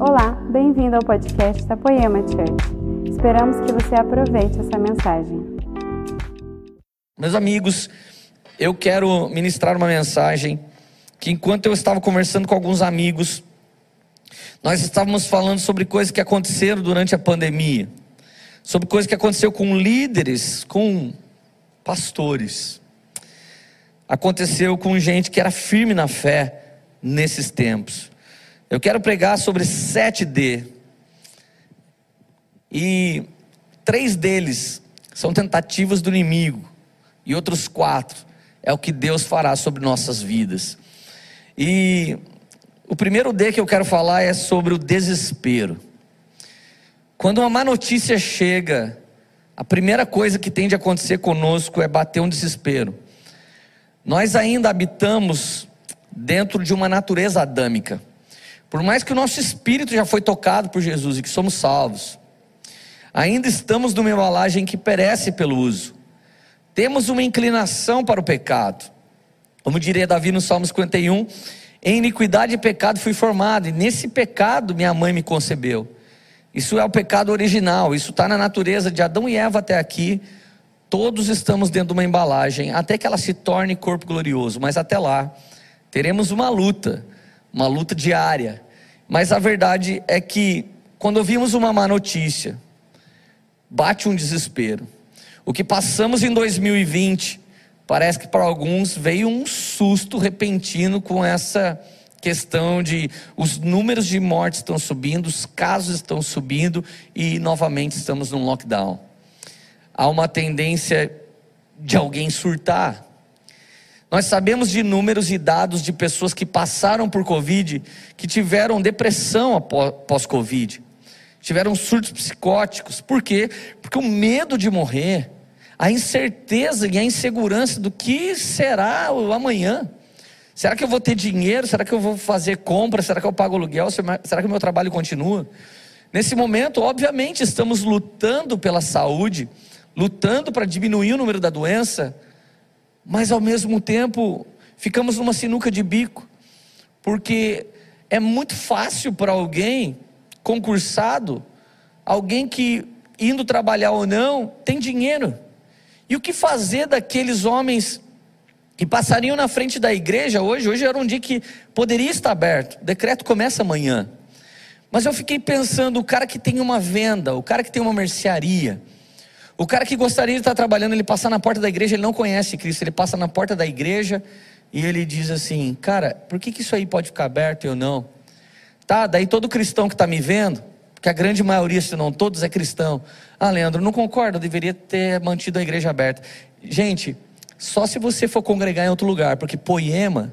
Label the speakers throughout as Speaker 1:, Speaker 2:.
Speaker 1: Olá, bem-vindo ao podcast da Poema Church. Esperamos que você aproveite essa mensagem.
Speaker 2: Meus amigos, eu quero ministrar uma mensagem que enquanto eu estava conversando com alguns amigos, nós estávamos falando sobre coisas que aconteceram durante a pandemia, sobre coisas que aconteceu com líderes, com pastores. Aconteceu com gente que era firme na fé nesses tempos. Eu quero pregar sobre 7D. E três deles são tentativas do inimigo, e outros quatro é o que Deus fará sobre nossas vidas. E o primeiro D que eu quero falar é sobre o desespero. Quando uma má notícia chega, a primeira coisa que tem de acontecer conosco é bater um desespero. Nós ainda habitamos dentro de uma natureza adâmica. Por mais que o nosso espírito já foi tocado por Jesus e que somos salvos, ainda estamos numa embalagem que perece pelo uso. Temos uma inclinação para o pecado. Como diria Davi no Salmo 51, em iniquidade e pecado fui formado, e nesse pecado minha mãe me concebeu. Isso é o pecado original, isso está na natureza de Adão e Eva até aqui. Todos estamos dentro de uma embalagem, até que ela se torne corpo glorioso, mas até lá teremos uma luta uma luta diária. Mas a verdade é que quando ouvimos uma má notícia, bate um desespero. O que passamos em 2020, parece que para alguns veio um susto repentino com essa questão de os números de mortes estão subindo, os casos estão subindo e novamente estamos num lockdown. Há uma tendência de alguém surtar. Nós sabemos de números e dados de pessoas que passaram por Covid, que tiveram depressão após Covid, tiveram surtos psicóticos. Por quê? Porque o medo de morrer, a incerteza e a insegurança do que será o amanhã. Será que eu vou ter dinheiro? Será que eu vou fazer compra? Será que eu pago aluguel? Será que o meu trabalho continua? Nesse momento, obviamente, estamos lutando pela saúde, lutando para diminuir o número da doença mas ao mesmo tempo ficamos numa sinuca de bico, porque é muito fácil para alguém concursado, alguém que indo trabalhar ou não, tem dinheiro. E o que fazer daqueles homens que passariam na frente da igreja hoje? Hoje era um dia que poderia estar aberto, o decreto começa amanhã. Mas eu fiquei pensando, o cara que tem uma venda, o cara que tem uma mercearia, o cara que gostaria de estar trabalhando, ele passa na porta da igreja, ele não conhece Cristo, ele passa na porta da igreja e ele diz assim: Cara, por que, que isso aí pode ficar aberto e eu não? Tá, daí todo cristão que está me vendo, que a grande maioria, se não todos, é cristão. Ah, Leandro, não concordo, eu deveria ter mantido a igreja aberta. Gente, só se você for congregar em outro lugar, porque Poema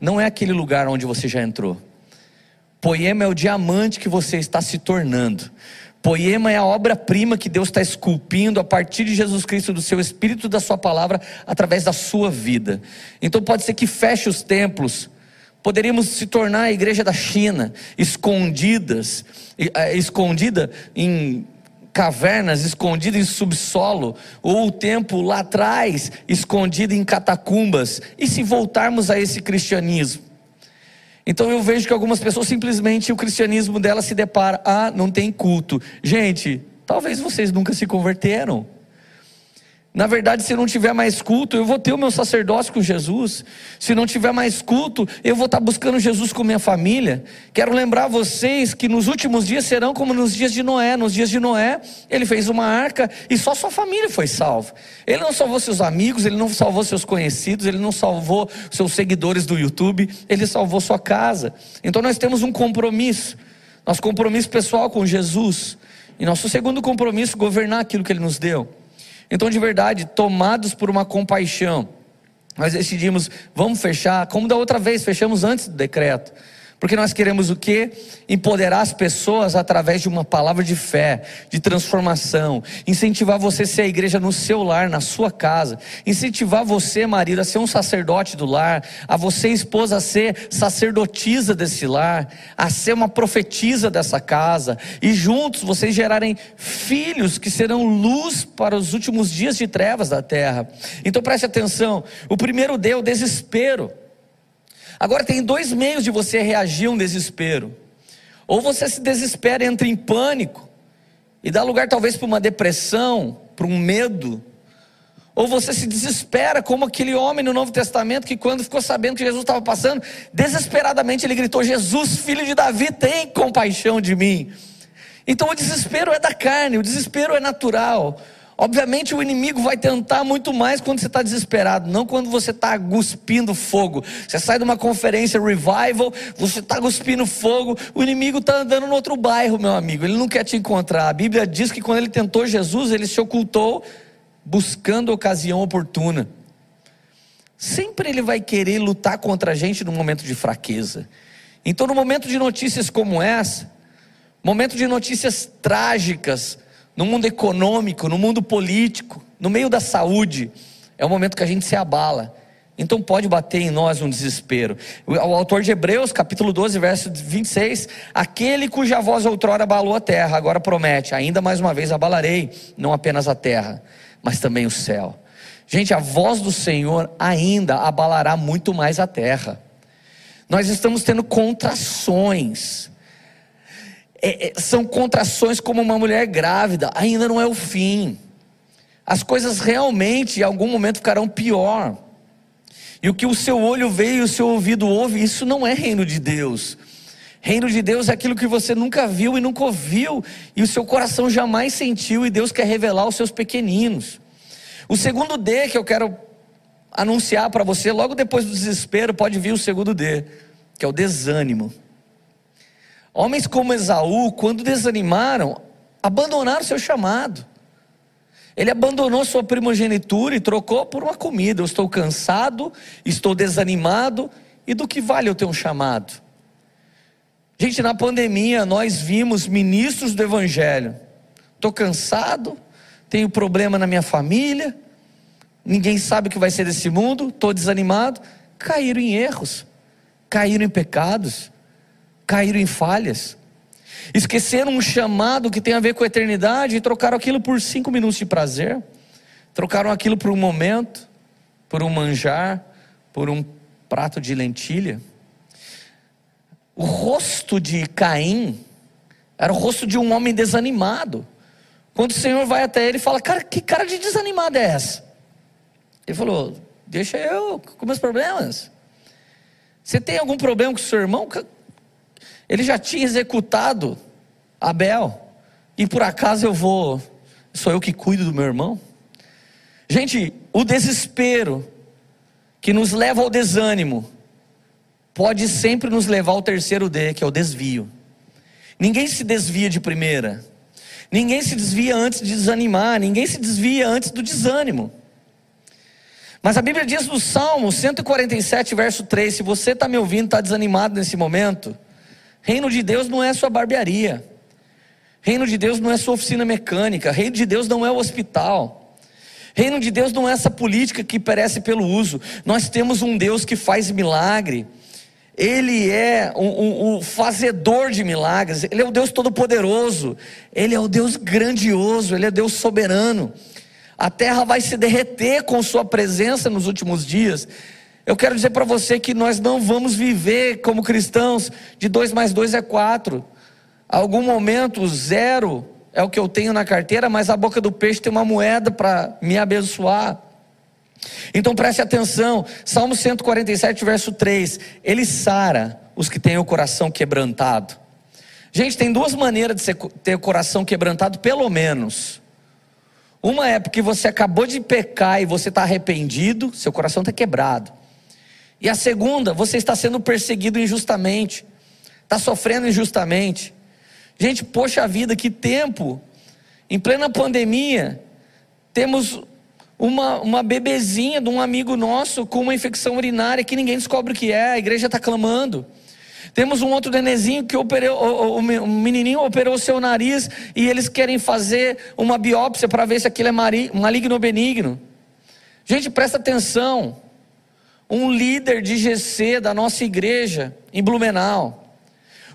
Speaker 2: não é aquele lugar onde você já entrou. Poema é o diamante que você está se tornando. Poema é a obra-prima que Deus está esculpindo a partir de Jesus Cristo, do seu Espírito, da sua palavra, através da sua vida. Então pode ser que feche os templos, poderíamos se tornar a igreja da China, escondidas, eh, escondida em cavernas, escondida em subsolo, ou o templo lá atrás, escondido em catacumbas. E se voltarmos a esse cristianismo? Então eu vejo que algumas pessoas simplesmente o cristianismo dela se depara, ah, não tem culto. Gente, talvez vocês nunca se converteram. Na verdade, se não tiver mais culto, eu vou ter o meu sacerdócio com Jesus. Se não tiver mais culto, eu vou estar buscando Jesus com minha família. Quero lembrar vocês que nos últimos dias serão como nos dias de Noé. Nos dias de Noé, ele fez uma arca e só sua família foi salva. Ele não salvou seus amigos, ele não salvou seus conhecidos, ele não salvou seus seguidores do YouTube, ele salvou sua casa. Então nós temos um compromisso. Nosso compromisso pessoal com Jesus. E nosso segundo compromisso, governar aquilo que ele nos deu. Então, de verdade, tomados por uma compaixão, nós decidimos, vamos fechar, como da outra vez, fechamos antes do decreto. Porque nós queremos o quê? Empoderar as pessoas através de uma palavra de fé, de transformação, incentivar você a ser a igreja no seu lar, na sua casa, incentivar você, marido, a ser um sacerdote do lar, a você, esposa, a ser sacerdotisa desse lar, a ser uma profetisa dessa casa, e juntos vocês gerarem filhos que serão luz para os últimos dias de trevas da terra. Então preste atenção: o primeiro deu o desespero. Agora tem dois meios de você reagir a um desespero. Ou você se desespera, entra em pânico e dá lugar talvez para uma depressão, para um medo. Ou você se desespera, como aquele homem no Novo Testamento que, quando ficou sabendo que Jesus estava passando, desesperadamente ele gritou: Jesus, filho de Davi, tem compaixão de mim. Então o desespero é da carne, o desespero é natural. Obviamente o inimigo vai tentar muito mais quando você está desesperado, não quando você está cuspindo fogo. Você sai de uma conferência revival, você está cuspindo fogo, o inimigo está andando no outro bairro, meu amigo. Ele não quer te encontrar. A Bíblia diz que quando ele tentou Jesus, ele se ocultou buscando a ocasião oportuna. Sempre ele vai querer lutar contra a gente no momento de fraqueza. Então, no momento de notícias como essa, momento de notícias trágicas, no mundo econômico, no mundo político, no meio da saúde, é o momento que a gente se abala. Então pode bater em nós um desespero. O autor de Hebreus, capítulo 12, verso 26, aquele cuja voz outrora abalou a terra, agora promete, ainda mais uma vez abalarei, não apenas a terra, mas também o céu. Gente, a voz do Senhor ainda abalará muito mais a terra. Nós estamos tendo contrações. É, é, são contrações como uma mulher grávida, ainda não é o fim. As coisas realmente em algum momento ficarão pior. E o que o seu olho vê e o seu ouvido ouve, isso não é reino de Deus. Reino de Deus é aquilo que você nunca viu e nunca ouviu, e o seu coração jamais sentiu, e Deus quer revelar aos seus pequeninos. O segundo D que eu quero anunciar para você, logo depois do desespero, pode vir o segundo D, que é o desânimo. Homens como Esaú, quando desanimaram, abandonaram seu chamado. Ele abandonou sua primogenitura e trocou por uma comida. Eu estou cansado, estou desanimado, e do que vale eu ter um chamado? Gente, na pandemia nós vimos ministros do Evangelho. Estou cansado, tenho problema na minha família, ninguém sabe o que vai ser desse mundo, estou desanimado. Caíram em erros, caíram em pecados, caíram em falhas. Esqueceram um chamado que tem a ver com a eternidade e trocaram aquilo por cinco minutos de prazer. Trocaram aquilo por um momento, por um manjar, por um prato de lentilha. O rosto de Caim era o rosto de um homem desanimado. Quando o Senhor vai até ele e fala: Cara, que cara de desanimado é essa? Ele falou: Deixa eu com meus problemas. Você tem algum problema com seu irmão? Ele já tinha executado Abel. E por acaso eu vou. Sou eu que cuido do meu irmão? Gente, o desespero que nos leva ao desânimo pode sempre nos levar ao terceiro D, que é o desvio. Ninguém se desvia de primeira. Ninguém se desvia antes de desanimar, ninguém se desvia antes do desânimo. Mas a Bíblia diz no Salmo 147, verso 3: se você está me ouvindo, está desanimado nesse momento, reino de Deus não é sua barbearia, reino de Deus não é sua oficina mecânica, reino de Deus não é o hospital. Reino de Deus não é essa política que perece pelo uso. Nós temos um Deus que faz milagre. Ele é o, fazedor de milagres, Ele é o Deus Todo-Poderoso, Ele é o Deus grandioso, Ele é Deus soberano. A terra vai se derreter com Sua presença nos últimos dias. Eu quero dizer para você que nós não vamos viver como cristãos de dois mais dois é quatro. Algum momento, zero é o que eu tenho na carteira, mas a boca do peixe tem uma moeda para me abençoar. Então preste atenção, Salmo 147, verso 3: Ele sara os que têm o coração quebrantado. Gente, tem duas maneiras de ter o coração quebrantado, pelo menos. Uma é porque você acabou de pecar e você está arrependido, seu coração está quebrado. E a segunda, você está sendo perseguido injustamente, está sofrendo injustamente. Gente, poxa vida, que tempo! Em plena pandemia, temos uma, uma bebezinha de um amigo nosso com uma infecção urinária que ninguém descobre o que é, a igreja está clamando. Temos um outro nenezinho que operou, o, o, o menininho operou seu nariz e eles querem fazer uma biópsia para ver se aquilo é maligno ou benigno. Gente, presta atenção. Um líder de GC da nossa igreja em Blumenau,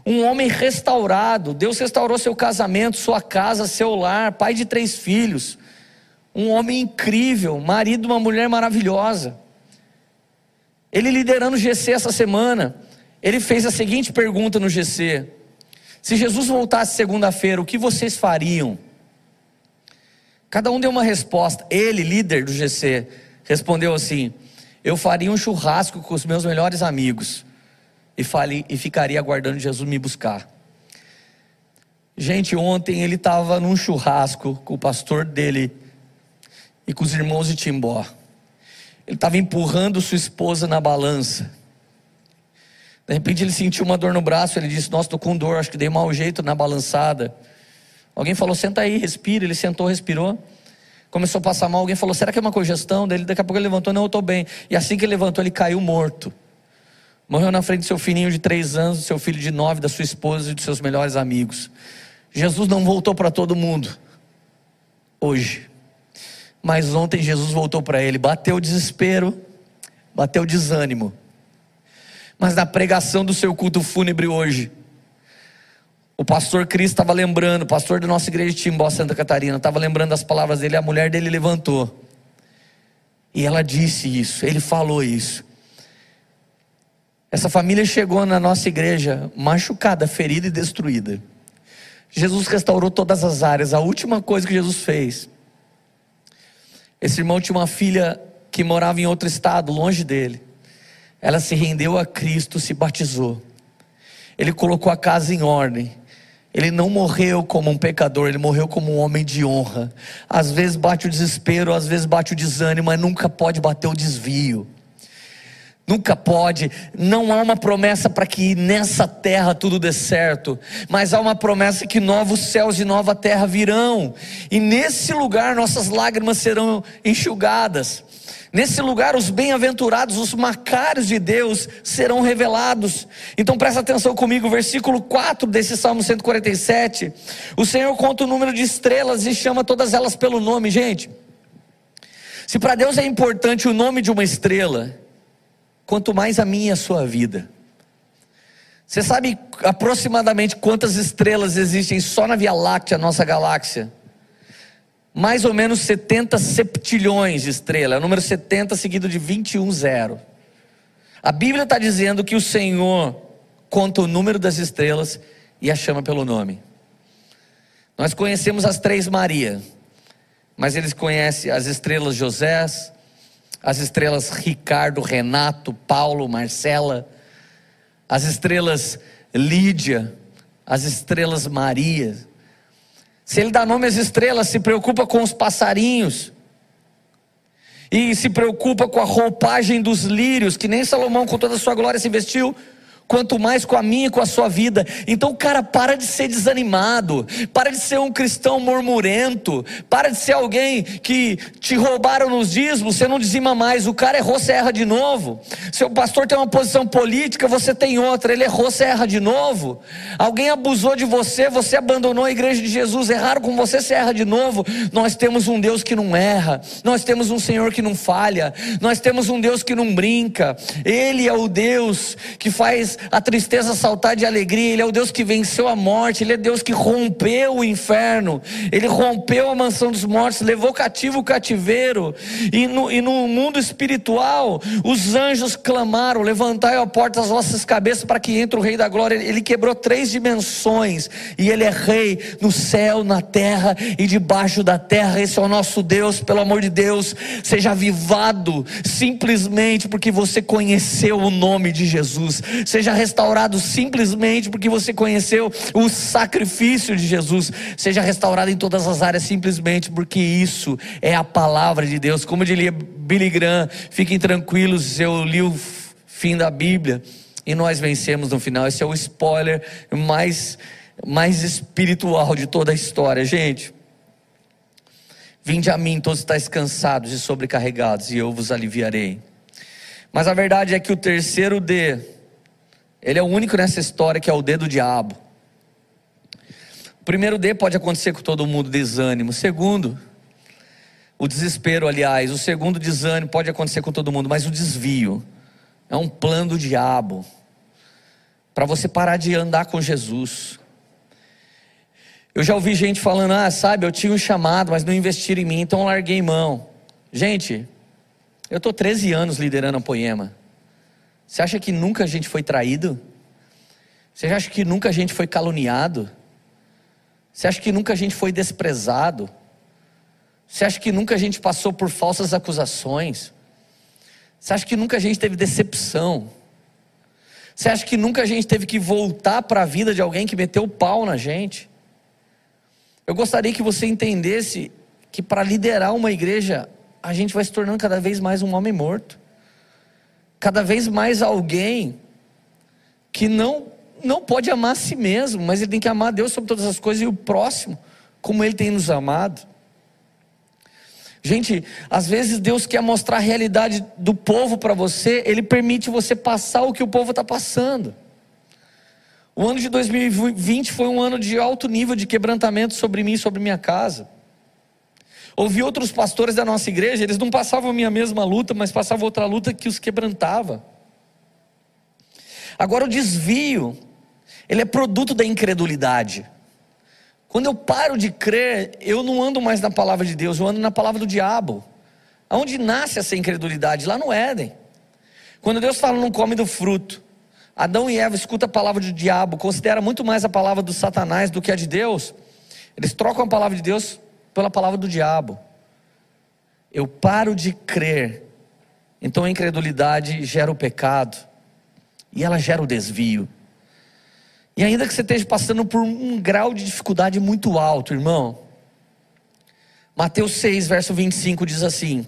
Speaker 2: um homem restaurado, Deus restaurou seu casamento, sua casa, seu lar, pai de três filhos um homem incrível, marido de uma mulher maravilhosa. Ele liderando o GC essa semana, ele fez a seguinte pergunta no GC: Se Jesus voltasse segunda-feira, o que vocês fariam? Cada um deu uma resposta. Ele, líder do GC, respondeu assim: Eu faria um churrasco com os meus melhores amigos e, falei, e ficaria aguardando Jesus me buscar. Gente, ontem ele estava num churrasco com o pastor dele e com os irmãos de Timbó. Ele estava empurrando sua esposa na balança. De repente ele sentiu uma dor no braço, ele disse: Nossa, estou com dor, acho que dei mau jeito na balançada. Alguém falou: Senta aí, respira. Ele sentou, respirou. Começou a passar mal. Alguém falou: Será que é uma congestão? Dele, daqui a pouco ele levantou: Não, eu estou bem. E assim que ele levantou, ele caiu morto. Morreu na frente do seu filhinho de três anos, do seu filho de nove, da sua esposa e dos seus melhores amigos. Jesus não voltou para todo mundo. Hoje. Mas ontem Jesus voltou para ele, bateu o desespero, bateu o desânimo. Mas na pregação do seu culto fúnebre hoje, o pastor Cris estava lembrando, o pastor da nossa igreja de Timbó, Santa Catarina, estava lembrando as palavras dele, a mulher dele levantou. E ela disse isso, ele falou isso. Essa família chegou na nossa igreja machucada, ferida e destruída. Jesus restaurou todas as áreas. A última coisa que Jesus fez. Esse irmão tinha uma filha que morava em outro estado, longe dele. Ela se rendeu a Cristo, se batizou. Ele colocou a casa em ordem. Ele não morreu como um pecador, ele morreu como um homem de honra. Às vezes bate o desespero, às vezes bate o desânimo, mas nunca pode bater o desvio. Nunca pode, não há uma promessa para que nessa terra tudo dê certo, mas há uma promessa que novos céus e nova terra virão, e nesse lugar nossas lágrimas serão enxugadas. Nesse lugar, os bem-aventurados, os macários de Deus serão revelados. Então presta atenção comigo, versículo 4 desse Salmo 147. O Senhor conta o número de estrelas e chama todas elas pelo nome, gente. Se para Deus é importante o nome de uma estrela, quanto mais a minha e a sua vida. Você sabe aproximadamente quantas estrelas existem só na Via Láctea, nossa galáxia? Mais ou menos 70 septilhões de estrelas, é o número 70 seguido de 21 zero. A Bíblia está dizendo que o Senhor conta o número das estrelas e a chama pelo nome. Nós conhecemos as três Maria, mas eles conhecem as estrelas José, as estrelas Ricardo, Renato, Paulo, Marcela, as estrelas Lídia, as estrelas Maria. Se ele dá nome às estrelas, se preocupa com os passarinhos. E se preocupa com a roupagem dos lírios, que nem Salomão, com toda a sua glória, se vestiu quanto mais com a minha e com a sua vida. Então, cara, para de ser desanimado, para de ser um cristão murmurento, para de ser alguém que te roubaram nos dízimos, você não dizima mais, o cara errou, você erra de novo. Seu pastor tem uma posição política, você tem outra, ele errou, você erra de novo. Alguém abusou de você, você abandonou a igreja de Jesus, erraram com você, você erra de novo. Nós temos um Deus que não erra, nós temos um Senhor que não falha, nós temos um Deus que não brinca, Ele é o Deus que faz a tristeza saltar de alegria. Ele é o Deus que venceu a morte, Ele é Deus que rompeu o inferno, Ele rompeu a mansão dos mortos, levou cativo o cativeiro. E no, e no mundo espiritual, os anjos clamaram: Levantai a porta das vossas cabeças para que entre o Rei da Glória. Ele quebrou três dimensões e Ele é Rei no céu, na terra e debaixo da terra. Esse é o nosso Deus, pelo amor de Deus, seja avivado simplesmente porque você conheceu o nome de Jesus. Seja seja restaurado simplesmente porque você conheceu o sacrifício de Jesus, seja restaurado em todas as áreas simplesmente porque isso é a palavra de Deus. Como diria Billy Graham, fiquem tranquilos, eu li o fim da Bíblia e nós vencemos no final. Esse é o spoiler mais, mais espiritual de toda a história, gente. Vinde a mim, todos estáis cansados e sobrecarregados, e eu vos aliviarei. Mas a verdade é que o terceiro D ele é o único nessa história que é o D do diabo. O primeiro D pode acontecer com todo mundo, desânimo. O segundo, o desespero, aliás. O segundo desânimo pode acontecer com todo mundo, mas o desvio é um plano do diabo para você parar de andar com Jesus. Eu já ouvi gente falando, ah, sabe, eu tinha um chamado, mas não investiram em mim, então larguei mão. Gente, eu estou 13 anos liderando a Poema. Você acha que nunca a gente foi traído? Você acha que nunca a gente foi caluniado? Você acha que nunca a gente foi desprezado? Você acha que nunca a gente passou por falsas acusações? Você acha que nunca a gente teve decepção? Você acha que nunca a gente teve que voltar para a vida de alguém que meteu o pau na gente? Eu gostaria que você entendesse que para liderar uma igreja, a gente vai se tornando cada vez mais um homem morto. Cada vez mais alguém que não não pode amar a si mesmo, mas ele tem que amar Deus sobre todas as coisas e o próximo, como ele tem nos amado. Gente, às vezes Deus quer mostrar a realidade do povo para você, Ele permite você passar o que o povo está passando. O ano de 2020 foi um ano de alto nível de quebrantamento sobre mim e sobre minha casa. Ouvi outros pastores da nossa igreja, eles não passavam a minha mesma luta, mas passavam outra luta que os quebrantava. Agora o desvio, ele é produto da incredulidade. Quando eu paro de crer, eu não ando mais na palavra de Deus, eu ando na palavra do diabo. Aonde nasce essa incredulidade? Lá no Éden. Quando Deus fala não come do fruto, Adão e Eva escutam a palavra do diabo, considera muito mais a palavra do Satanás do que a de Deus. Eles trocam a palavra de Deus pela palavra do diabo. Eu paro de crer. Então a incredulidade gera o pecado e ela gera o desvio. E ainda que você esteja passando por um grau de dificuldade muito alto, irmão. Mateus 6, verso 25 diz assim: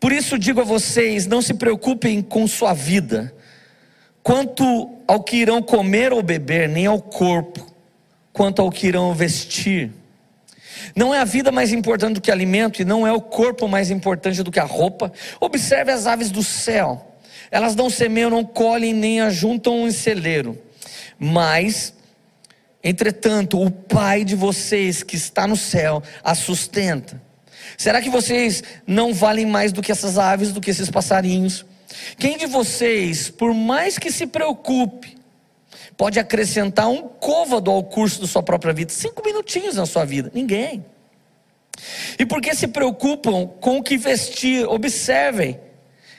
Speaker 2: Por isso digo a vocês: não se preocupem com sua vida, quanto ao que irão comer ou beber, nem ao corpo, quanto ao que irão vestir. Não é a vida mais importante do que alimento, e não é o corpo mais importante do que a roupa. Observe as aves do céu: elas não semeiam, não colhem, nem ajuntam em celeiro mas, entretanto, o Pai de vocês que está no céu a sustenta. Será que vocês não valem mais do que essas aves, do que esses passarinhos? Quem de vocês, por mais que se preocupe, pode acrescentar um côvado ao curso da sua própria vida? Cinco minutinhos na sua vida? Ninguém. E por que se preocupam com o que vestir? Observem: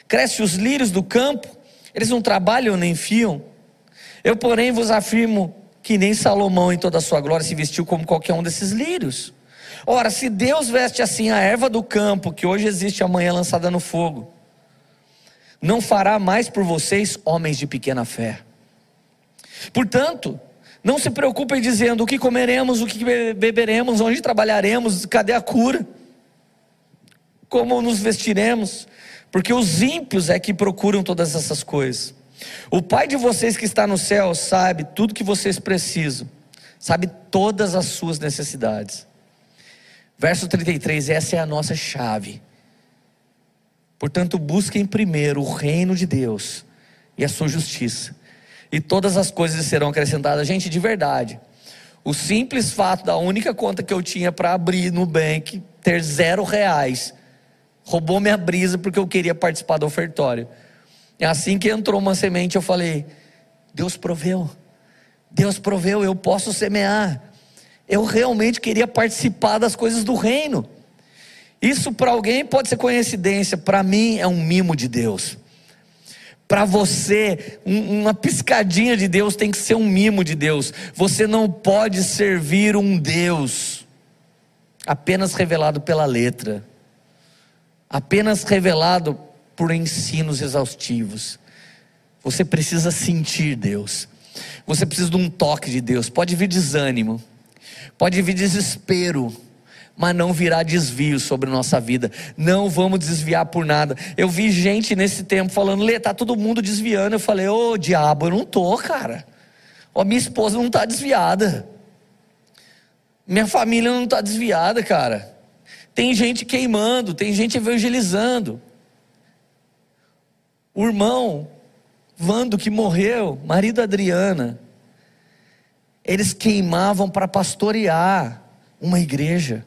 Speaker 2: cresce os lírios do campo, eles não trabalham nem fiam. Eu, porém, vos afirmo que nem Salomão, em toda a sua glória, se vestiu como qualquer um desses lírios. Ora, se Deus veste assim a erva do campo, que hoje existe amanhã lançada no fogo, não fará mais por vocês, homens de pequena fé. Portanto, não se preocupem dizendo o que comeremos, o que beberemos, onde trabalharemos, cadê a cura, como nos vestiremos, porque os ímpios é que procuram todas essas coisas. O Pai de vocês que está no céu sabe tudo que vocês precisam, sabe todas as suas necessidades. Verso 33, essa é a nossa chave. Portanto, busquem primeiro o reino de Deus e a sua justiça, e todas as coisas serão acrescentadas. Gente, de verdade, o simples fato da única conta que eu tinha para abrir no bank ter zero reais roubou minha brisa porque eu queria participar do ofertório. É assim que entrou uma semente, eu falei: Deus proveu, Deus proveu, eu posso semear. Eu realmente queria participar das coisas do reino. Isso para alguém pode ser coincidência, para mim é um mimo de Deus. Para você, um, uma piscadinha de Deus tem que ser um mimo de Deus. Você não pode servir um Deus apenas revelado pela letra, apenas revelado por ensinos exaustivos. Você precisa sentir Deus. Você precisa de um toque de Deus. Pode vir desânimo, pode vir desespero, mas não virá desvio sobre nossa vida. Não vamos desviar por nada. Eu vi gente nesse tempo falando, Lê, tá todo mundo desviando. Eu falei, ô oh, diabo, eu não tô, cara. Ó, minha esposa não está desviada. Minha família não está desviada, cara. Tem gente queimando, tem gente evangelizando. O irmão Vando que morreu, marido Adriana, eles queimavam para pastorear uma igreja.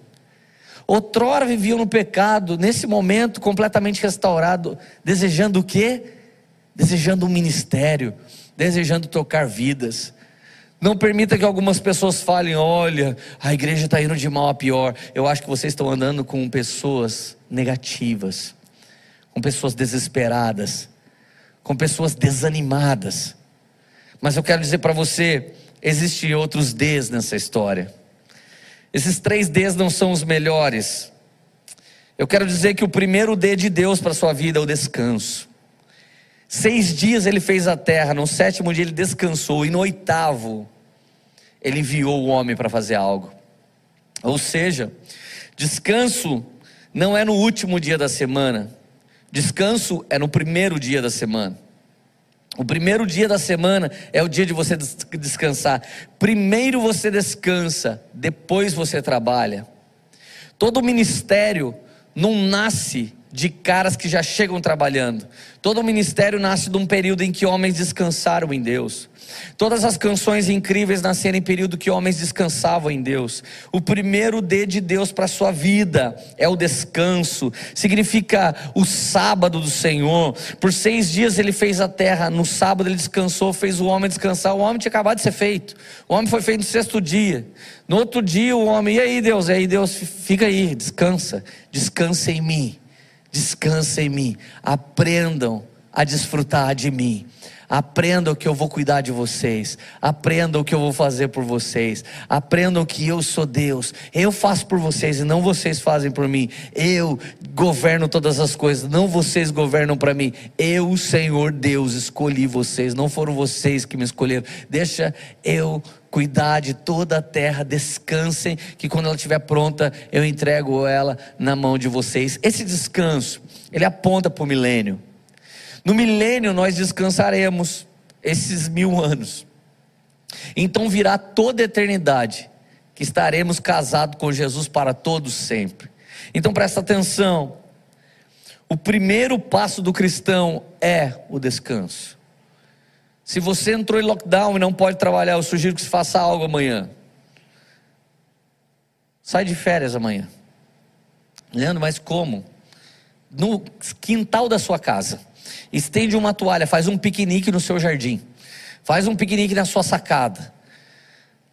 Speaker 2: Outrora viviam no pecado, nesse momento completamente restaurado, desejando o quê? Desejando um ministério, desejando tocar vidas. Não permita que algumas pessoas falem: olha, a igreja está indo de mal a pior. Eu acho que vocês estão andando com pessoas negativas, com pessoas desesperadas, com pessoas desanimadas. Mas eu quero dizer para você: existem outros Ds nessa história. Esses três Ds não são os melhores. Eu quero dizer que o primeiro D de Deus para a sua vida é o descanso. Seis dias ele fez a terra, no sétimo dia ele descansou, e no oitavo ele enviou o homem para fazer algo. Ou seja, descanso não é no último dia da semana, descanso é no primeiro dia da semana. O primeiro dia da semana é o dia de você descansar. Primeiro você descansa, depois você trabalha. Todo ministério não nasce de caras que já chegam trabalhando. Todo ministério nasce de um período em que homens descansaram em Deus. Todas as canções incríveis nasceram em período que homens descansavam em Deus. O primeiro D de Deus para a sua vida é o descanso, significa o sábado do Senhor. Por seis dias ele fez a terra, no sábado ele descansou, fez o homem descansar. O homem tinha acabado de ser feito, o homem foi feito no sexto dia. No outro dia o homem, e aí Deus? E aí Deus, fica aí, descansa, descansa em mim, descansa em mim, aprendam a desfrutar de mim. Aprendam que eu vou cuidar de vocês. Aprendam que eu vou fazer por vocês. Aprendam que eu sou Deus. Eu faço por vocês e não vocês fazem por mim. Eu governo todas as coisas, não vocês governam para mim. Eu, Senhor Deus, escolhi vocês. Não foram vocês que me escolheram. Deixa eu cuidar de toda a terra, descansem, que quando ela estiver pronta, eu entrego ela na mão de vocês. Esse descanso, ele aponta para o milênio. No milênio nós descansaremos esses mil anos. Então virá toda a eternidade que estaremos casados com Jesus para todos sempre. Então presta atenção. O primeiro passo do cristão é o descanso. Se você entrou em lockdown e não pode trabalhar, eu sugiro que você faça algo amanhã. Sai de férias amanhã. Leandro, mas como? No quintal da sua casa estende uma toalha, faz um piquenique no seu jardim, faz um piquenique na sua sacada.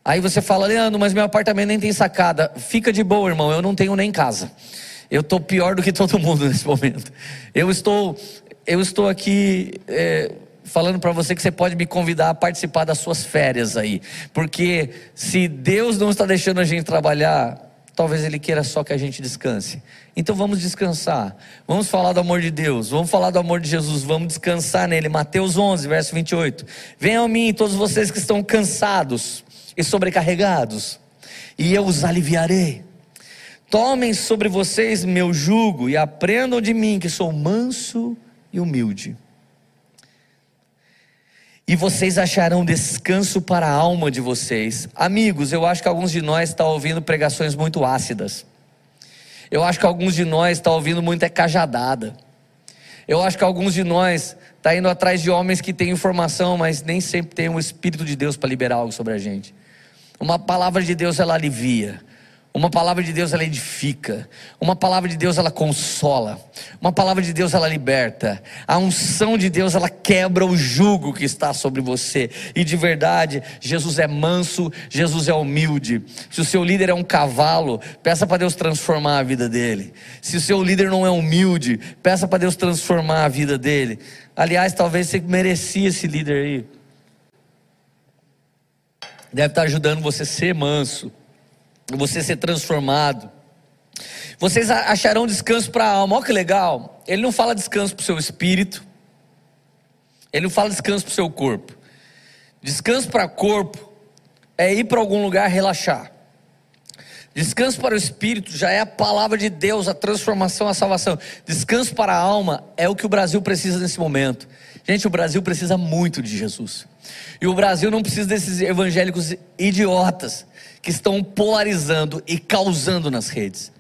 Speaker 2: Aí você fala, Leandro, mas meu apartamento nem tem sacada. Fica de boa, irmão, eu não tenho nem casa. Eu estou pior do que todo mundo nesse momento. Eu estou, eu estou aqui é, falando para você que você pode me convidar a participar das suas férias aí, porque se Deus não está deixando a gente trabalhar, talvez Ele queira só que a gente descanse. Então vamos descansar, vamos falar do amor de Deus, vamos falar do amor de Jesus, vamos descansar nele. Mateus 11, verso 28. Venham a mim, todos vocês que estão cansados e sobrecarregados, e eu os aliviarei. Tomem sobre vocês meu jugo e aprendam de mim, que sou manso e humilde e vocês acharão descanso para a alma de vocês. Amigos, eu acho que alguns de nós estão ouvindo pregações muito ácidas. Eu acho que alguns de nós estão ouvindo muita cajadada. Eu acho que alguns de nós estão tá indo atrás de homens que têm informação, mas nem sempre tem o Espírito de Deus para liberar algo sobre a gente. Uma palavra de Deus ela alivia. Uma palavra de Deus ela edifica, uma palavra de Deus ela consola, uma palavra de Deus ela liberta, a unção de Deus ela quebra o jugo que está sobre você. E de verdade, Jesus é manso, Jesus é humilde. Se o seu líder é um cavalo, peça para Deus transformar a vida dele. Se o seu líder não é humilde, peça para Deus transformar a vida dele. Aliás, talvez você merecia esse líder aí. Deve estar ajudando você a ser manso você ser transformado. Vocês acharão descanso para a alma. Olha que legal. Ele não fala descanso para o seu espírito. Ele não fala descanso para o seu corpo. Descanso para corpo é ir para algum lugar relaxar. Descanso para o espírito já é a palavra de Deus, a transformação, a salvação. Descanso para a alma é o que o Brasil precisa nesse momento. Gente, o Brasil precisa muito de Jesus. E o Brasil não precisa desses evangélicos idiotas que estão polarizando e causando nas redes.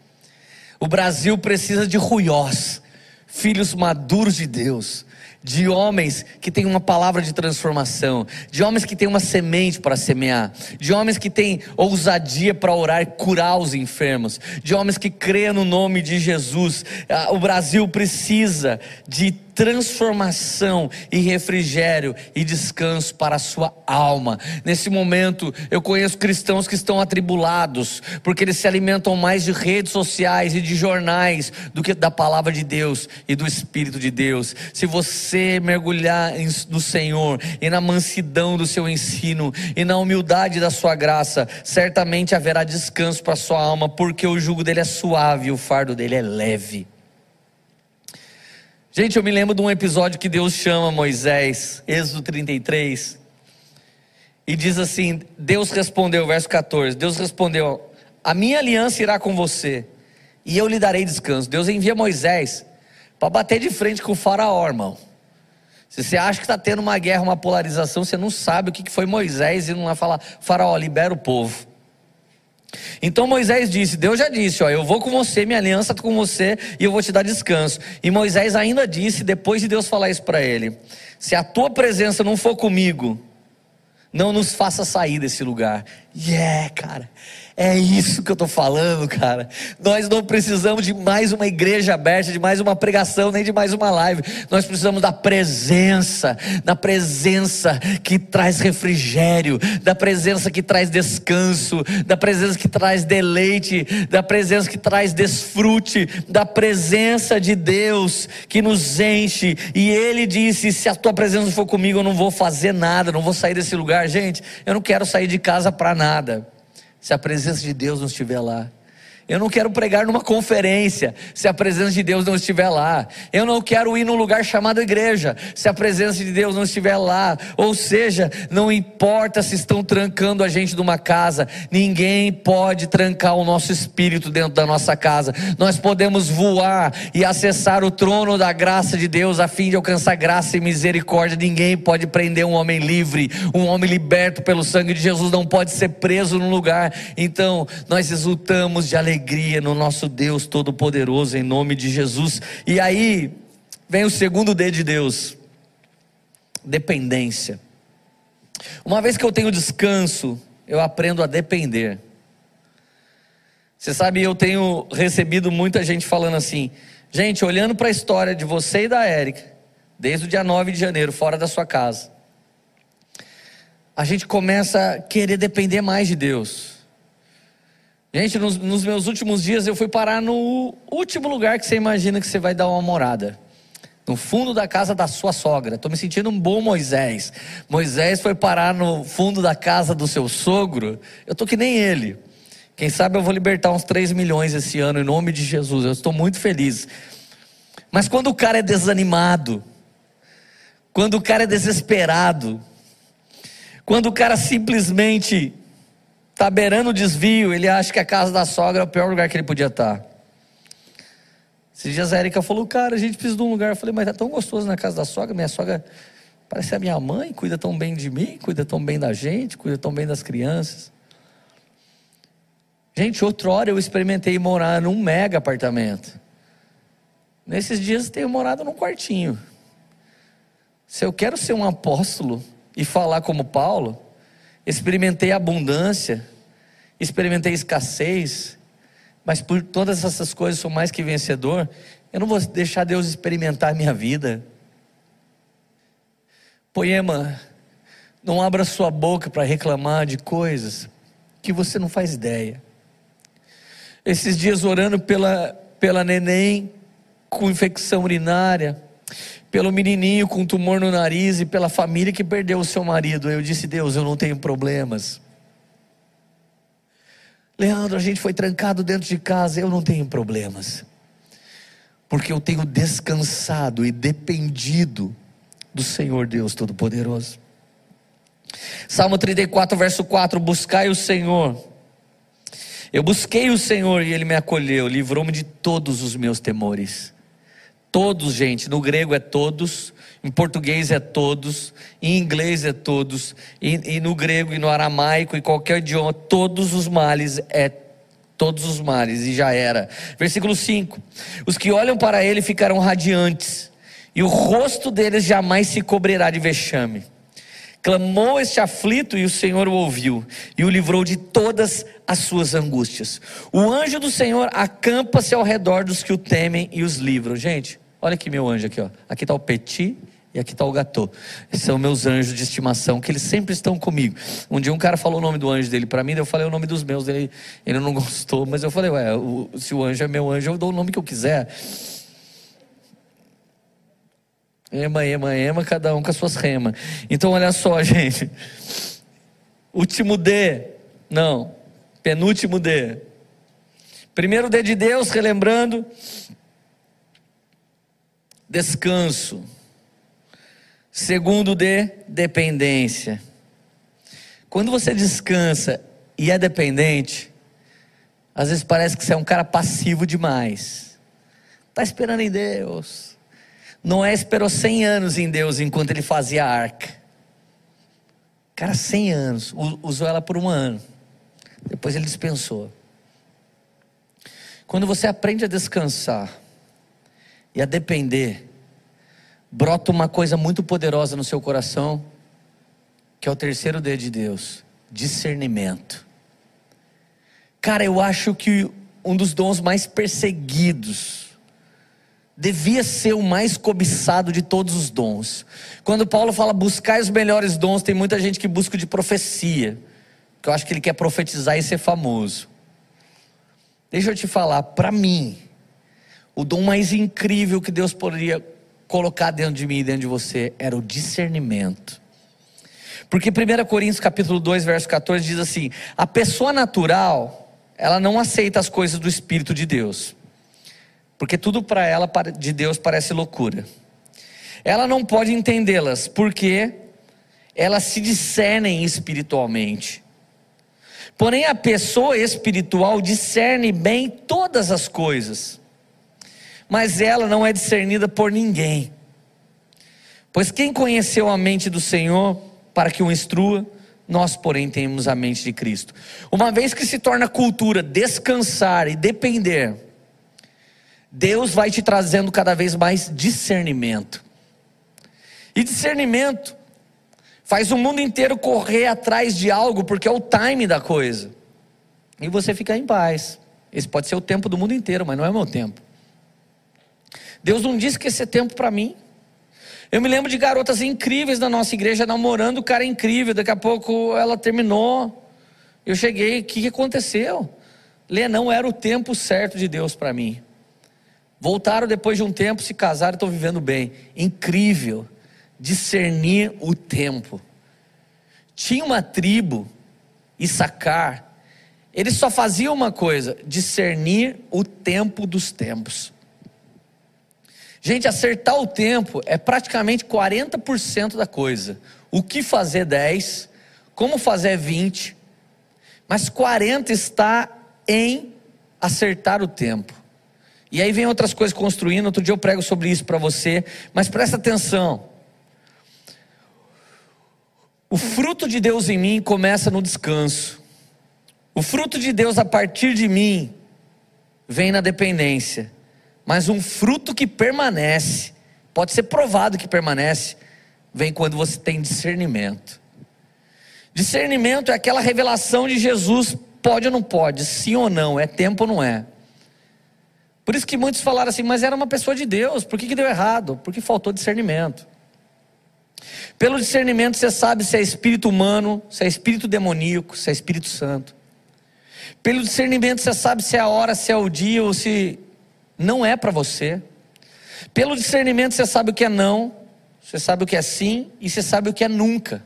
Speaker 2: O Brasil precisa de ruiós, filhos maduros de Deus, de homens que têm uma palavra de transformação, de homens que têm uma semente para semear, de homens que têm ousadia para orar e curar os enfermos, de homens que creem no nome de Jesus. Ah, o Brasil precisa de transformação e refrigério e descanso para a sua alma. Nesse momento, eu conheço cristãos que estão atribulados, porque eles se alimentam mais de redes sociais e de jornais do que da palavra de Deus e do Espírito de Deus. Se você mergulhar no Senhor e na mansidão do seu ensino e na humildade da sua graça, certamente haverá descanso para a sua alma, porque o jugo dele é suave e o fardo dele é leve. Gente, eu me lembro de um episódio que Deus chama Moisés, Êxodo 33, e diz assim: Deus respondeu, verso 14: Deus respondeu, a minha aliança irá com você, e eu lhe darei descanso. Deus envia Moisés para bater de frente com o Faraó, irmão. Se você acha que está tendo uma guerra, uma polarização, você não sabe o que foi Moisés e não vai falar, Faraó, libera o povo. Então Moisés disse: Deus já disse, ó, eu vou com você, minha aliança com você e eu vou te dar descanso. E Moisés ainda disse, depois de Deus falar isso para ele: Se a tua presença não for comigo, não nos faça sair desse lugar. Yeah, cara. É isso que eu estou falando, cara. Nós não precisamos de mais uma igreja aberta, de mais uma pregação, nem de mais uma live. Nós precisamos da presença, da presença que traz refrigério, da presença que traz descanso, da presença que traz deleite, da presença que traz desfrute, da presença de Deus que nos enche. E Ele disse: Se a tua presença for comigo, eu não vou fazer nada, não vou sair desse lugar. Gente, eu não quero sair de casa para nada se a presença de Deus não estiver lá. Eu não quero pregar numa conferência se a presença de Deus não estiver lá. Eu não quero ir num lugar chamado igreja se a presença de Deus não estiver lá. Ou seja, não importa se estão trancando a gente numa casa, ninguém pode trancar o nosso espírito dentro da nossa casa. Nós podemos voar e acessar o trono da graça de Deus a fim de alcançar graça e misericórdia. Ninguém pode prender um homem livre, um homem liberto pelo sangue de Jesus não pode ser preso num lugar. Então, nós exultamos de alegria alegria no nosso Deus Todo-Poderoso, em nome de Jesus. E aí vem o segundo D de Deus: dependência. Uma vez que eu tenho descanso, eu aprendo a depender. Você sabe, eu tenho recebido muita gente falando assim, gente, olhando para a história de você e da Érica, desde o dia 9 de janeiro, fora da sua casa, a gente começa a querer depender mais de Deus. Gente, nos, nos, meus últimos dias eu fui parar no último lugar que você imagina que você vai dar uma morada. No fundo da casa da sua sogra. Estou me sentindo um bom Moisés. Moisés foi parar no fundo da casa do seu sogro. Eu estou que nem ele. Quem sabe eu vou libertar uns 3 milhões esse ano, em nome de Jesus. Eu estou muito feliz. Mas quando o cara é desanimado, quando o cara é desesperado, quando o cara simplesmente está beirando o desvio, ele acha que a casa da sogra é o pior lugar que ele podia estar. Tá. Esses dias a Erika falou, cara, a gente precisa de um lugar. Eu falei, mas tá tão gostoso na casa da sogra, minha sogra parece a minha mãe, cuida tão bem de mim, cuida tão bem da gente, cuida tão bem das crianças. Gente, outra hora eu experimentei morar num mega apartamento. Nesses dias tenho morado num quartinho. Se eu quero ser um apóstolo e falar como Paulo, experimentei abundância, experimentei escassez, mas por todas essas coisas sou mais que vencedor. Eu não vou deixar Deus experimentar minha vida. Poema, não abra sua boca para reclamar de coisas que você não faz ideia. Esses dias orando pela, pela neném com infecção urinária, pelo menininho com tumor no nariz e pela família que perdeu o seu marido. Eu disse: Deus, eu não tenho problemas. Leandro, a gente foi trancado dentro de casa, eu não tenho problemas. Porque eu tenho descansado e dependido do Senhor Deus Todo-Poderoso. Salmo 34, verso 4: Buscai o Senhor. Eu busquei o Senhor e Ele me acolheu, livrou-me de todos os meus temores. Todos, gente, no grego é todos, em português é todos, em inglês é todos, e, e no grego e no aramaico e qualquer idioma, todos os males é todos os males, e já era. Versículo 5: Os que olham para ele ficarão radiantes, e o rosto deles jamais se cobrirá de vexame. Clamou este aflito e o Senhor o ouviu e o livrou de todas as suas angústias. O anjo do Senhor acampa-se ao redor dos que o temem e os livram. Gente, Olha aqui meu anjo aqui, ó. Aqui está o Petit e aqui está o Gatô. Esses são meus anjos de estimação, que eles sempre estão comigo. Um dia um cara falou o nome do anjo dele para mim, eu falei o nome dos meus dele, ele não gostou, mas eu falei, ué, o, se o anjo é meu anjo, eu dou o nome que eu quiser. Ema, ema, ema, cada um com as suas remas. Então olha só, gente. Último D. Não. Penúltimo D. Primeiro D de Deus, relembrando. Descanso. Segundo D, dependência. Quando você descansa e é dependente, às vezes parece que você é um cara passivo demais. Está esperando em Deus. Noé esperou 100 anos em Deus enquanto ele fazia a arca. Cara, 100 anos. Usou ela por um ano. Depois ele dispensou. Quando você aprende a descansar e a depender, brota uma coisa muito poderosa no seu coração, que é o terceiro D de Deus: discernimento. Cara, eu acho que um dos dons mais perseguidos, devia ser o mais cobiçado de todos os dons. Quando Paulo fala buscar os melhores dons, tem muita gente que busca de profecia, que eu acho que ele quer profetizar e ser famoso. Deixa eu te falar, para mim, o dom mais incrível que Deus poderia colocar dentro de mim e dentro de você era o discernimento. Porque 1 Coríntios capítulo 2, verso 14 diz assim: "A pessoa natural, ela não aceita as coisas do espírito de Deus, porque tudo para ela de Deus parece loucura. Ela não pode entendê-las, porque elas se discernem espiritualmente. Porém, a pessoa espiritual discerne bem todas as coisas, mas ela não é discernida por ninguém. Pois quem conheceu a mente do Senhor para que o instrua, nós, porém, temos a mente de Cristo. Uma vez que se torna cultura descansar e depender, Deus vai te trazendo cada vez mais discernimento. E discernimento faz o mundo inteiro correr atrás de algo, porque é o time da coisa. E você fica em paz. Esse pode ser o tempo do mundo inteiro, mas não é o meu tempo. Deus não disse que esse é tempo para mim. Eu me lembro de garotas incríveis da nossa igreja namorando, o cara é incrível, daqui a pouco ela terminou. Eu cheguei, o que, aconteceu? Lê, não era o tempo certo de Deus para mim. Voltaram depois de um tempo, se casaram e estão vivendo bem. Incrível discernir o tempo. Tinha uma tribo, Issacar, eles só faziam uma coisa: discernir o tempo dos tempos. Gente, acertar o tempo é praticamente 40% da coisa. O que fazer 10, como fazer 20, mas 40 está em acertar o tempo. E aí vem outras coisas construindo. Outro dia eu prego sobre isso para você, mas presta atenção. O fruto de Deus em mim começa no descanso. O fruto de Deus a partir de mim vem na dependência. Mas um fruto que permanece, pode ser provado que permanece, vem quando você tem discernimento. Discernimento é aquela revelação de Jesus, pode ou não pode, sim ou não, é tempo ou não é. Por isso que muitos falaram assim, mas era uma pessoa de Deus, por que, que deu errado? Porque faltou discernimento. Pelo discernimento você sabe se é espírito humano, se é espírito demoníaco, se é espírito santo. Pelo discernimento você sabe se é a hora, se é o dia ou se não é para você. Pelo discernimento você sabe o que é não, você sabe o que é sim e você sabe o que é nunca.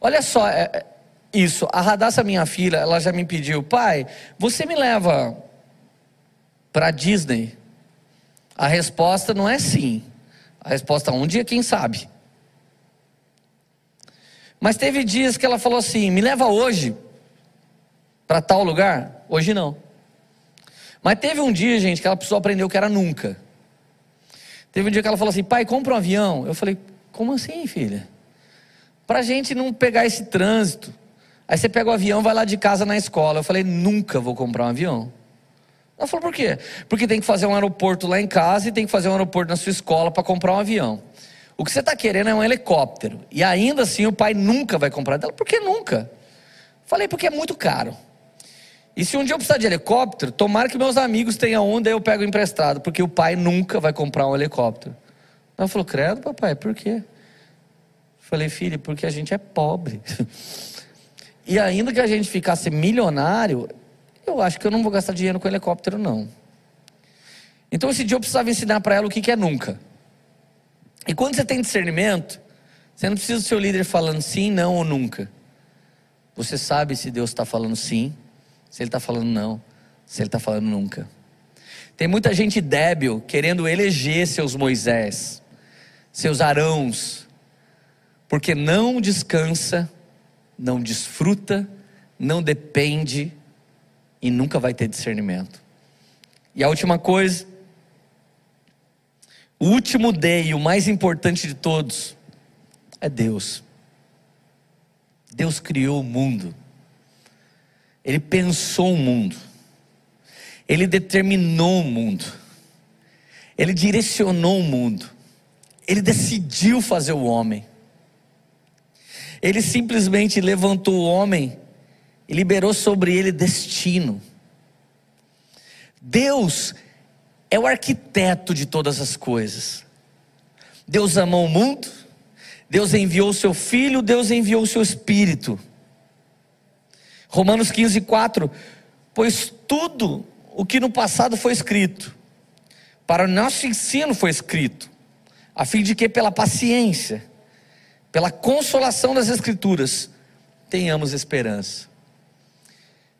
Speaker 2: Olha só, é, é isso, a Radassa, minha filha, ela já me pediu, pai, você me leva para Disney? A resposta não é sim. A resposta é um dia, quem sabe. Mas teve dias que ela falou assim: me leva hoje para tal lugar? Hoje não. Mas teve um dia, gente, que ela precisou aprender o que era nunca. Teve um dia que ela falou assim: pai, compra um avião. Eu falei: como assim, filha? Para a gente não pegar esse trânsito. Aí você pega o avião, vai lá de casa na escola. Eu falei: nunca vou comprar um avião. Ela falou, por quê? Porque tem que fazer um aeroporto lá em casa e tem que fazer um aeroporto na sua escola para comprar um avião. O que você está querendo é um helicóptero. E ainda assim o pai nunca vai comprar dela. Por que nunca? Falei, porque é muito caro. E se um dia eu precisar de helicóptero, tomara que meus amigos tenham um, daí eu pego emprestado, porque o pai nunca vai comprar um helicóptero. Ela falou, credo, papai, por quê? Falei, filho, porque a gente é pobre. e ainda que a gente ficasse milionário, eu acho que eu não vou gastar dinheiro com helicóptero, não. Então esse dia eu precisava ensinar para ela o que, que é nunca. E quando você tem discernimento, você não precisa do seu líder falando sim, não ou nunca. Você sabe se Deus está falando sim se ele está falando não, se ele está falando nunca. Tem muita gente débil querendo eleger seus Moisés, seus Arãos, porque não descansa, não desfruta, não depende e nunca vai ter discernimento. E a última coisa, o último D e o mais importante de todos é Deus. Deus criou o mundo. Ele pensou o mundo. Ele determinou o mundo. Ele direcionou o mundo. Ele decidiu fazer o homem. Ele simplesmente levantou o homem e liberou sobre ele destino. Deus é o arquiteto de todas as coisas. Deus amou o mundo, Deus enviou o seu filho, Deus enviou o seu espírito. Romanos 15, 4. Pois tudo o que no passado foi escrito, para o nosso ensino foi escrito, a fim de que pela paciência, pela consolação das Escrituras, tenhamos esperança.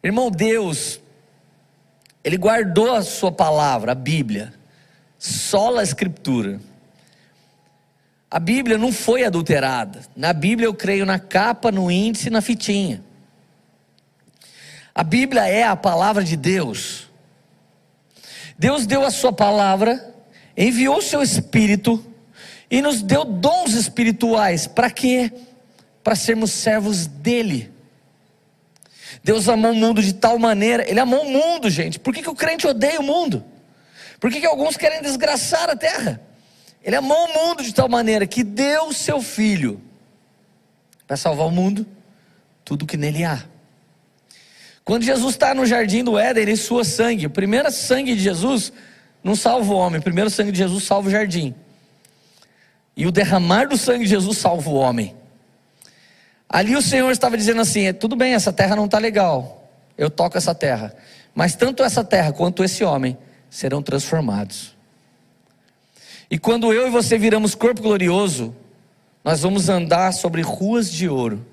Speaker 2: Irmão, Deus, Ele guardou a Sua palavra, a Bíblia, sola a Escritura. A Bíblia não foi adulterada. Na Bíblia eu creio na capa, no índice e na fitinha. A Bíblia é a palavra de Deus. Deus deu a sua palavra, enviou o seu espírito e nos deu dons espirituais. Para quê? Para sermos servos dele. Deus amou o mundo de tal maneira, Ele amou o mundo, gente. Por que, que o crente odeia o mundo? Por que, que alguns querem desgraçar a terra? Ele amou o mundo de tal maneira que deu o seu filho para salvar o mundo, tudo que nele há. Quando Jesus está no jardim do Éden, ele sua sangue. O primeiro sangue de Jesus não salva o homem, o primeiro sangue de Jesus salva o jardim. E o derramar do sangue de Jesus salva o homem. Ali o Senhor estava dizendo assim: é, tudo bem, essa terra não está legal, eu toco essa terra, mas tanto essa terra quanto esse homem serão transformados. E quando eu e você viramos corpo glorioso, nós vamos andar sobre ruas de ouro.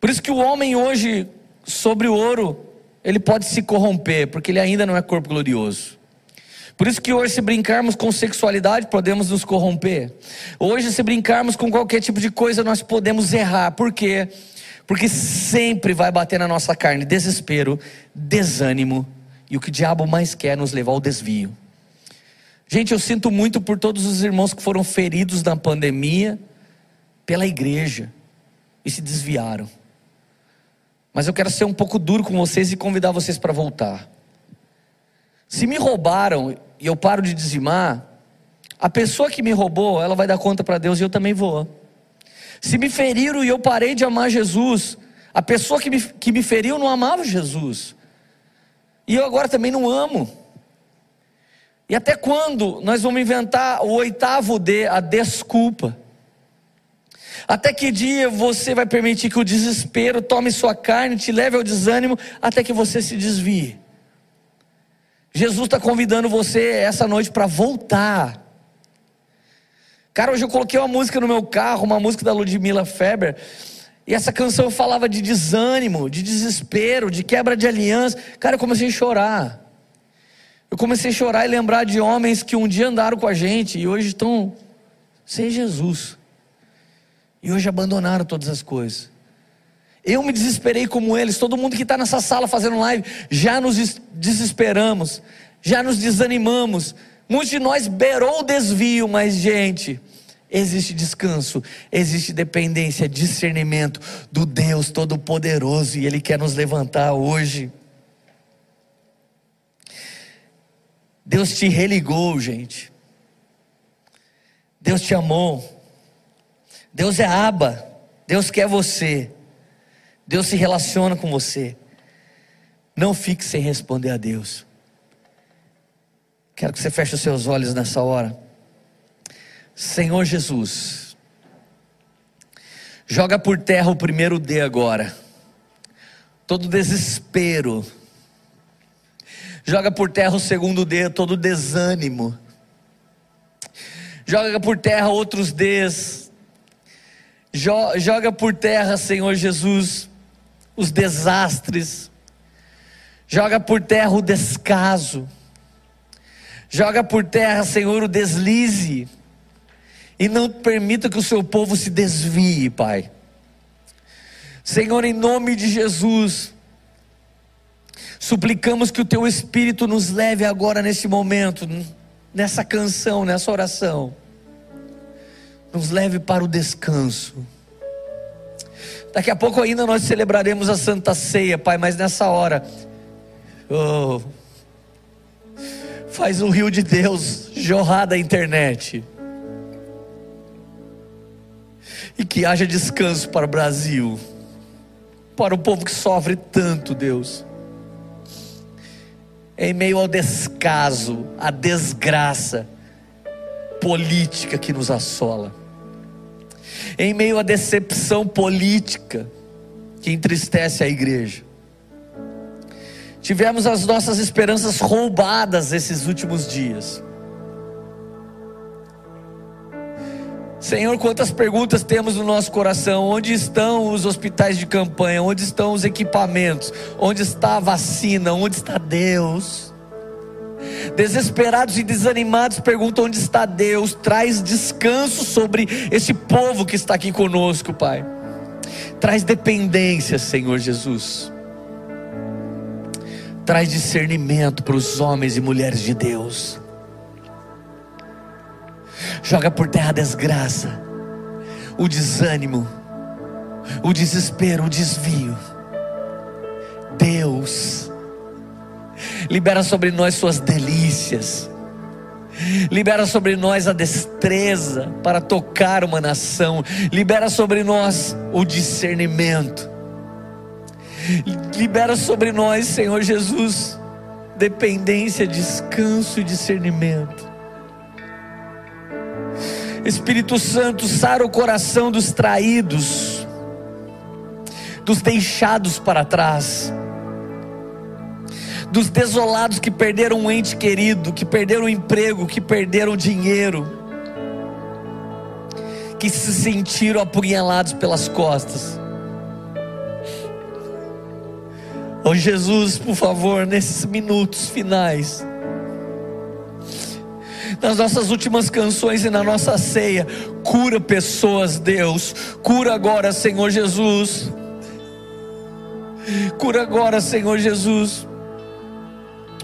Speaker 2: Por isso que o homem hoje sobre o ouro, ele pode se corromper, porque ele ainda não é corpo glorioso. Por isso que hoje, se brincarmos com sexualidade, podemos nos corromper. Hoje, se brincarmos com qualquer tipo de coisa, nós podemos errar. Por quê? Porque sempre vai bater na nossa carne desespero, desânimo, e o que o diabo mais quer é nos levar ao desvio. Gente, eu sinto muito por todos os irmãos que foram feridos na pandemia pela igreja e se desviaram. Mas eu quero ser um pouco duro com vocês e convidar vocês para voltar. Se me roubaram e eu paro de dizimar, a pessoa que me roubou, ela vai dar conta para Deus e eu também vou. Se me feriram e eu parei de amar Jesus, a pessoa que me, que me feriu não amava Jesus. E eu agora também não amo. E até quando nós vamos inventar o oitavo D, a desculpa? Até que dia você vai permitir que o desespero tome sua carne, te leve ao desânimo, até que você se desvie? Jesus está convidando você essa noite para voltar. Cara, hoje eu coloquei uma música no meu carro, uma música da Ludmilla Feber, e essa canção falava de desânimo, de desespero, de quebra de aliança. Cara, eu comecei a chorar. Eu comecei a chorar e lembrar de homens que um dia andaram com a gente e hoje estão sem Jesus. E hoje abandonaram todas as coisas. Eu me desesperei como eles, todo mundo que está nessa sala fazendo live, já nos desesperamos, já nos desanimamos. Muitos de nós beirou o desvio, mas, gente, existe descanso, existe dependência, discernimento do Deus Todo-Poderoso, e Ele quer nos levantar hoje. Deus te religou, gente. Deus te amou. Deus é aba, Deus quer você, Deus se relaciona com você. Não fique sem responder a Deus. Quero que você feche os seus olhos nessa hora. Senhor Jesus, joga por terra o primeiro D agora. Todo desespero. Joga por terra o segundo D, todo desânimo. Joga por terra outros Ds. Joga por terra, Senhor Jesus, os desastres. Joga por terra o descaso. Joga por terra, Senhor, o deslize. E não permita que o seu povo se desvie, Pai. Senhor, em nome de Jesus, suplicamos que o Teu Espírito nos leve agora nesse momento, nessa canção, nessa oração. Nos leve para o descanso. Daqui a pouco ainda nós celebraremos a Santa Ceia, Pai, mas nessa hora, oh, faz o rio de Deus jorrar da internet. E que haja descanso para o Brasil, para o povo que sofre tanto, Deus. Em meio ao descaso, à desgraça política que nos assola, em meio à decepção política que entristece a igreja, Tivemos as nossas esperanças roubadas esses últimos dias. Senhor, quantas perguntas temos no nosso coração? Onde estão os hospitais de campanha? Onde estão os equipamentos? Onde está a vacina? Onde está Deus? Desesperados e desanimados perguntam: onde está Deus? Traz descanso sobre esse povo que está aqui conosco, Pai. Traz dependência, Senhor Jesus traz discernimento para os homens e mulheres de Deus. Joga por terra a desgraça, o desânimo, o desespero, o desvio. Deus, libera sobre nós suas delícias, libera sobre nós a destreza para tocar uma nação, libera sobre nós o discernimento. Libera sobre nós, Senhor Jesus, dependência, descanso e discernimento. Espírito Santo, sara o coração dos traídos, dos deixados para trás, dos desolados que perderam um ente querido, que perderam o emprego, que perderam dinheiro, que se sentiram apunhalados pelas costas. Oh Jesus, por favor, nesses minutos finais, nas nossas últimas canções e na nossa ceia, cura pessoas, Deus, cura agora, Senhor Jesus, cura agora, Senhor Jesus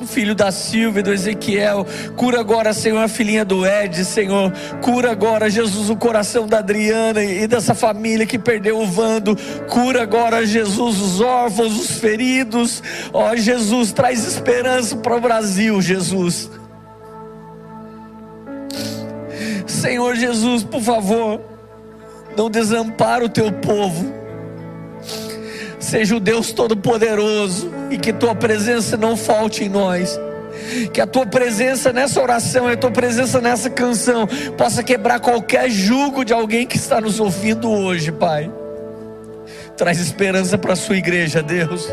Speaker 2: filho da Silvia, do Ezequiel. Cura agora, Senhor, a filhinha do Ed, Senhor. Cura agora, Jesus, o coração da Adriana e dessa família que perdeu o Vando. Cura agora, Jesus, os órfãos, os feridos. Ó, Jesus, traz esperança para o Brasil, Jesus. Senhor Jesus, por favor, não desampara o teu povo Seja o Deus Todo-Poderoso e que tua presença não falte em nós. Que a tua presença nessa oração a tua presença nessa canção possa quebrar qualquer jugo de alguém que está nos ouvindo hoje, Pai. Traz esperança para a sua igreja, Deus.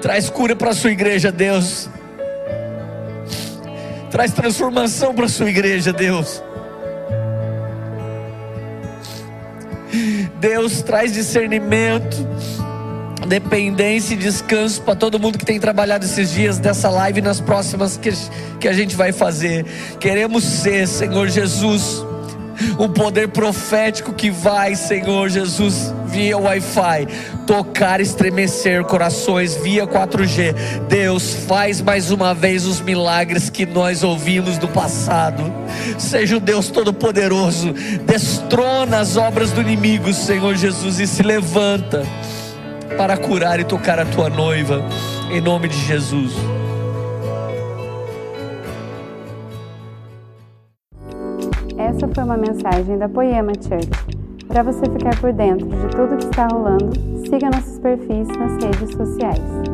Speaker 2: Traz cura para a sua igreja, Deus. Traz transformação para a sua igreja, Deus. Deus traz discernimento, dependência e descanso para todo mundo que tem trabalhado esses dias dessa live e nas próximas que, que a gente vai fazer. Queremos ser, Senhor Jesus um poder profético que vai, Senhor Jesus, via Wi-Fi, tocar, estremecer corações via 4G. Deus, faz mais uma vez os milagres que nós ouvimos no passado. Seja o Deus Todo-Poderoso, destrona as obras do inimigo, Senhor Jesus, e se levanta para curar e tocar a tua noiva, em nome de Jesus.
Speaker 1: Essa foi uma mensagem da Poema Church. Para você ficar por dentro de tudo que está rolando, siga nossos perfis nas redes sociais.